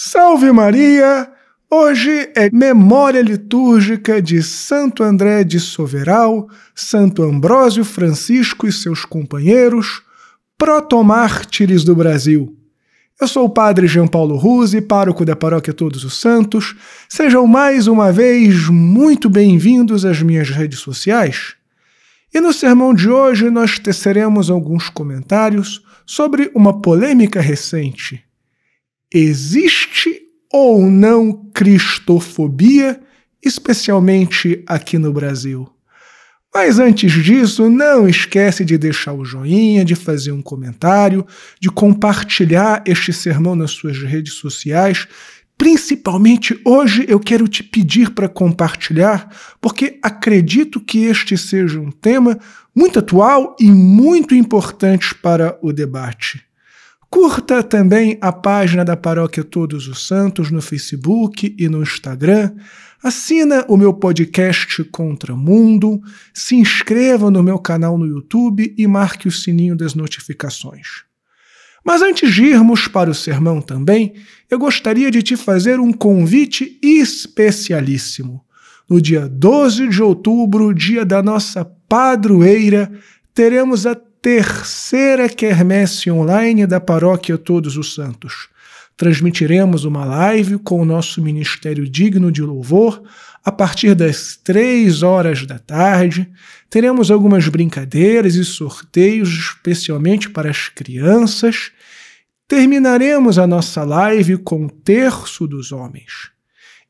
Salve Maria! Hoje é memória litúrgica de Santo André de Soveral, Santo Ambrósio Francisco e seus companheiros, protomártires do Brasil. Eu sou o Padre Jean Paulo Ruse, pároco da Paróquia Todos os Santos. Sejam mais uma vez muito bem-vindos às minhas redes sociais. E no sermão de hoje nós teceremos alguns comentários sobre uma polêmica recente Existe ou não cristofobia, especialmente aqui no Brasil? Mas antes disso, não esquece de deixar o joinha, de fazer um comentário, de compartilhar este sermão nas suas redes sociais. Principalmente hoje eu quero te pedir para compartilhar, porque acredito que este seja um tema muito atual e muito importante para o debate. Curta também a página da Paróquia Todos os Santos no Facebook e no Instagram. Assina o meu podcast Contra Mundo, se inscreva no meu canal no YouTube e marque o sininho das notificações. Mas antes de irmos para o sermão também, eu gostaria de te fazer um convite especialíssimo. No dia 12 de outubro, dia da nossa padroeira, teremos a terceira quermesse online da Paróquia Todos os Santos. Transmitiremos uma live com o nosso Ministério Digno de Louvor a partir das três horas da tarde. Teremos algumas brincadeiras e sorteios, especialmente para as crianças. Terminaremos a nossa live com um terço dos homens.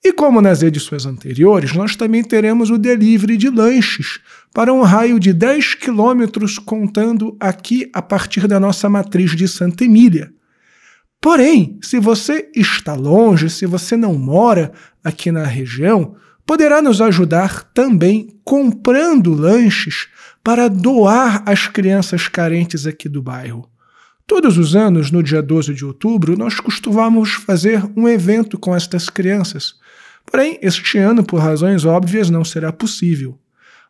E como nas edições anteriores, nós também teremos o delivery de lanches para um raio de 10 quilômetros, contando aqui a partir da nossa matriz de Santa Emília. Porém, se você está longe, se você não mora aqui na região, poderá nos ajudar também comprando lanches para doar às crianças carentes aqui do bairro. Todos os anos, no dia 12 de outubro, nós costumamos fazer um evento com estas crianças. Porém, este ano, por razões óbvias, não será possível.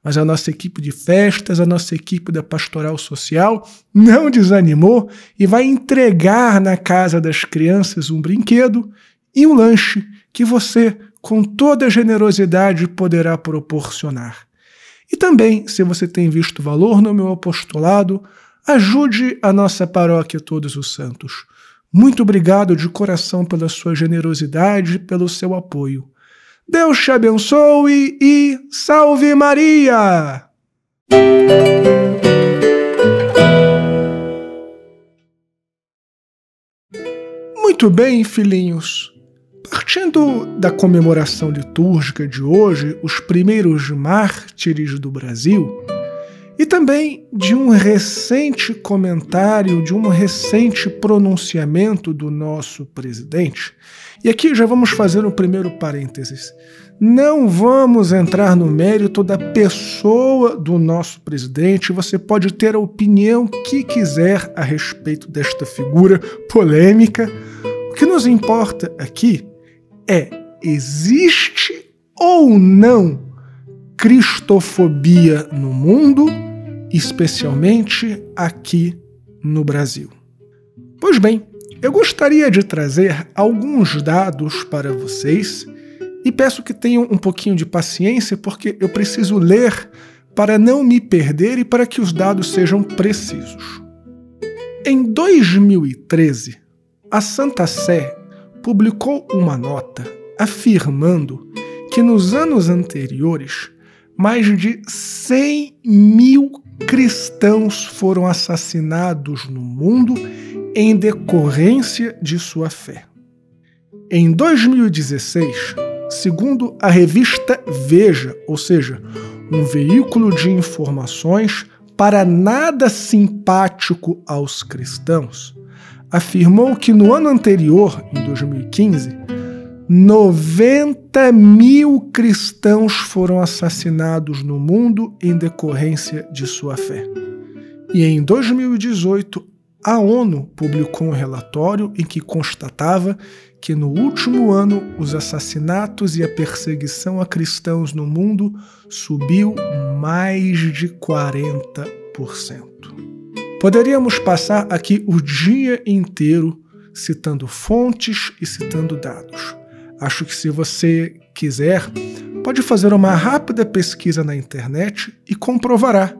Mas a nossa equipe de festas, a nossa equipe da pastoral social não desanimou e vai entregar na casa das crianças um brinquedo e um lanche que você, com toda generosidade, poderá proporcionar. E também, se você tem visto valor no meu apostolado, Ajude a nossa paróquia Todos os Santos. Muito obrigado de coração pela sua generosidade e pelo seu apoio. Deus te abençoe e salve Maria! Muito bem, filhinhos. Partindo da comemoração litúrgica de hoje, os primeiros mártires do Brasil, e também de um recente comentário, de um recente pronunciamento do nosso presidente. E aqui já vamos fazer o um primeiro parênteses. Não vamos entrar no mérito da pessoa do nosso presidente, você pode ter a opinião que quiser a respeito desta figura polêmica. O que nos importa aqui é: existe ou não cristofobia no mundo? Especialmente aqui no Brasil. Pois bem, eu gostaria de trazer alguns dados para vocês e peço que tenham um pouquinho de paciência porque eu preciso ler para não me perder e para que os dados sejam precisos. Em 2013, a Santa Sé publicou uma nota afirmando que nos anos anteriores mais de 100 mil cristãos foram assassinados no mundo em decorrência de sua fé. Em 2016, segundo a revista Veja, ou seja, um veículo de informações para nada simpático aos cristãos, afirmou que no ano anterior, em 2015, 90 mil cristãos foram assassinados no mundo em decorrência de sua fé. E em 2018, a ONU publicou um relatório em que constatava que no último ano os assassinatos e a perseguição a cristãos no mundo subiu mais de 40%. Poderíamos passar aqui o dia inteiro citando fontes e citando dados. Acho que se você quiser, pode fazer uma rápida pesquisa na internet e comprovará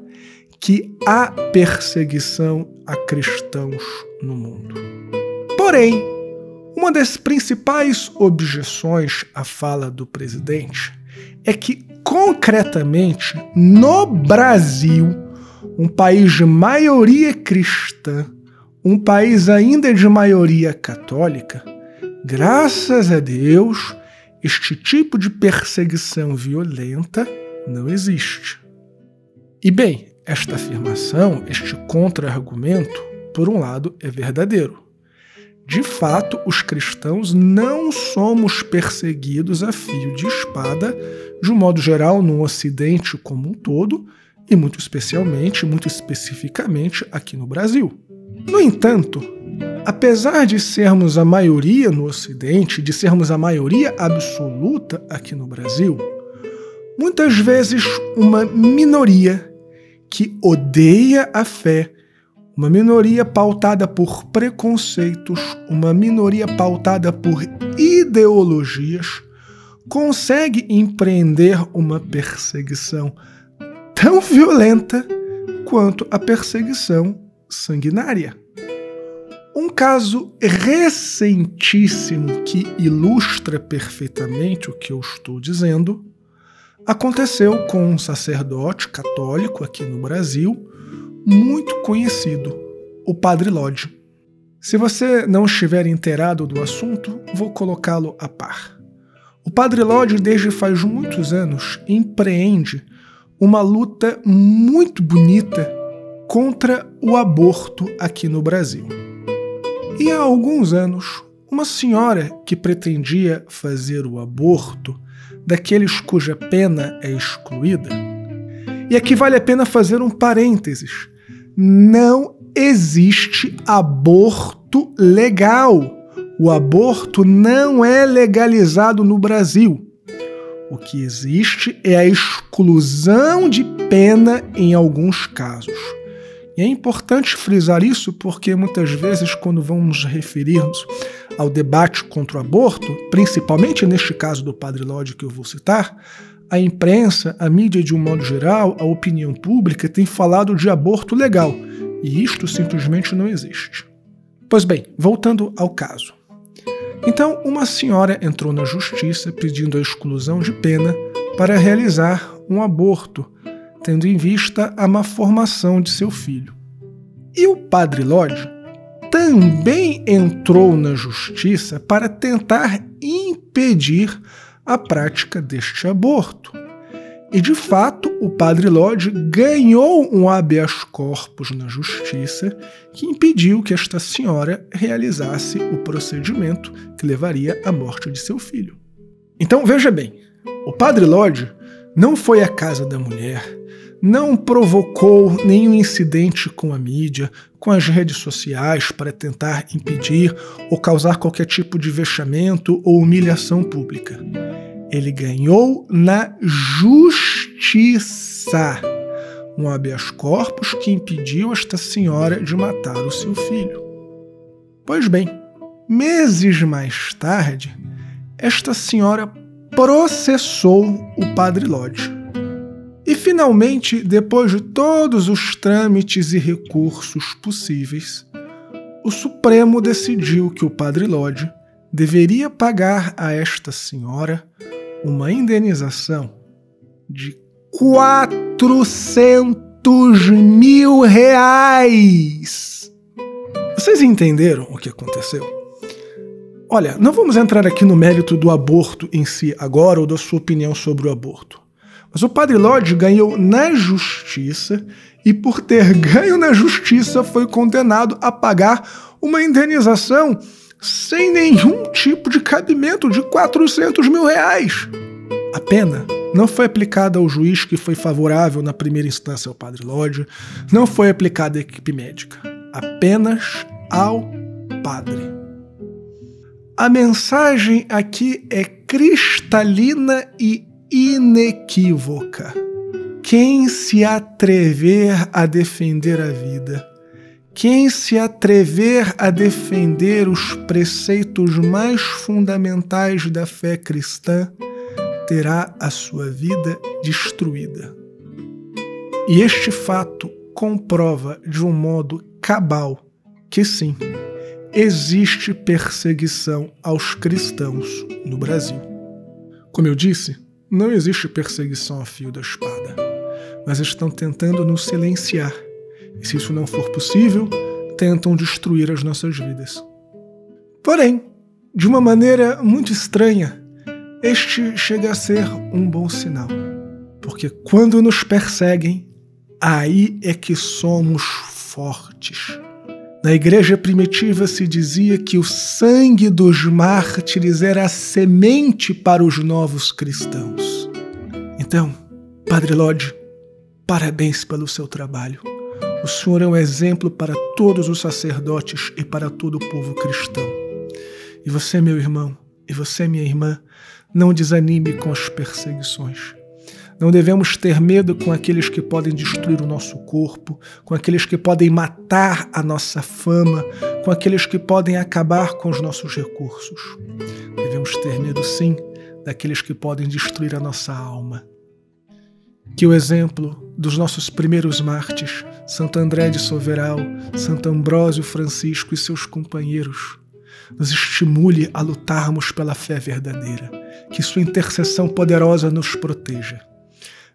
que há perseguição a cristãos no mundo. Porém, uma das principais objeções à fala do presidente é que, concretamente, no Brasil, um país de maioria cristã, um país ainda de maioria católica, graças a Deus, este tipo de perseguição violenta não existe. E bem, esta afirmação, este contra-argumento, por um lado, é verdadeiro. De fato, os cristãos não somos perseguidos a fio de espada, de um modo geral, no Ocidente como um todo, e muito especialmente, muito especificamente aqui no Brasil. No entanto, apesar de sermos a maioria no Ocidente, de sermos a maioria absoluta aqui no Brasil, muitas vezes uma minoria que odeia a fé, uma minoria pautada por preconceitos, uma minoria pautada por ideologias, consegue empreender uma perseguição tão violenta quanto a perseguição sanguinária. Um caso recentíssimo que ilustra perfeitamente o que eu estou dizendo aconteceu com um sacerdote católico aqui no Brasil, muito conhecido, o Padre Lodge. Se você não estiver inteirado do assunto, vou colocá-lo a par. O Padre Lodge, desde faz muitos anos, empreende uma luta muito bonita contra o aborto aqui no Brasil. E há alguns anos, uma senhora que pretendia fazer o aborto daqueles cuja pena é excluída. E aqui vale a pena fazer um parênteses. Não existe aborto legal. O aborto não é legalizado no Brasil. O que existe é a exclusão de pena em alguns casos. E é importante frisar isso porque muitas vezes, quando vamos referirmos ao debate contra o aborto, principalmente neste caso do Padre Lodge que eu vou citar, a imprensa, a mídia de um modo geral, a opinião pública tem falado de aborto legal, e isto simplesmente não existe. Pois bem, voltando ao caso. Então, uma senhora entrou na justiça pedindo a exclusão de pena para realizar um aborto, tendo em vista a má formação de seu filho. E o padre Lodge também entrou na justiça para tentar impedir a prática deste aborto. E de fato, o padre Lodge ganhou um habeas corpus na justiça que impediu que esta senhora realizasse o procedimento que levaria à morte de seu filho. Então veja bem, o padre Lodge não foi à casa da mulher, não provocou nenhum incidente com a mídia, com as redes sociais para tentar impedir ou causar qualquer tipo de vexamento ou humilhação pública. Ele ganhou na justiça um habeas corpus que impediu esta senhora de matar o seu filho. Pois bem, meses mais tarde, esta senhora processou o padre Lodge finalmente, depois de todos os trâmites e recursos possíveis, o Supremo decidiu que o padre Lodge deveria pagar a esta senhora uma indenização de 400 mil reais. Vocês entenderam o que aconteceu? Olha, não vamos entrar aqui no mérito do aborto em si agora ou da sua opinião sobre o aborto. Mas o padre Lodge ganhou na justiça e, por ter ganho na justiça, foi condenado a pagar uma indenização sem nenhum tipo de cabimento de 400 mil reais. A pena não foi aplicada ao juiz que foi favorável na primeira instância ao padre Lodge, não foi aplicada à equipe médica, apenas ao padre. A mensagem aqui é cristalina e inequívoca. Quem se atrever a defender a vida, quem se atrever a defender os preceitos mais fundamentais da fé cristã terá a sua vida destruída. E este fato comprova de um modo cabal que sim, existe perseguição aos cristãos no Brasil. Como eu disse, não existe perseguição a fio da espada, mas estão tentando nos silenciar e se isso não for possível, tentam destruir as nossas vidas. Porém, de uma maneira muito estranha, este chega a ser um bom sinal. Porque quando nos perseguem, aí é que somos fortes. Na igreja primitiva se dizia que o sangue dos mártires era a semente para os novos cristãos. Então, Padre Lodge, parabéns pelo seu trabalho. O Senhor é um exemplo para todos os sacerdotes e para todo o povo cristão. E você, meu irmão, e você, minha irmã, não desanime com as perseguições. Não devemos ter medo com aqueles que podem destruir o nosso corpo, com aqueles que podem matar a nossa fama, com aqueles que podem acabar com os nossos recursos. Devemos ter medo, sim, daqueles que podem destruir a nossa alma. Que o exemplo dos nossos primeiros mártires, Santo André de Soveral, Santo Ambrósio Francisco e seus companheiros, nos estimule a lutarmos pela fé verdadeira. Que sua intercessão poderosa nos proteja.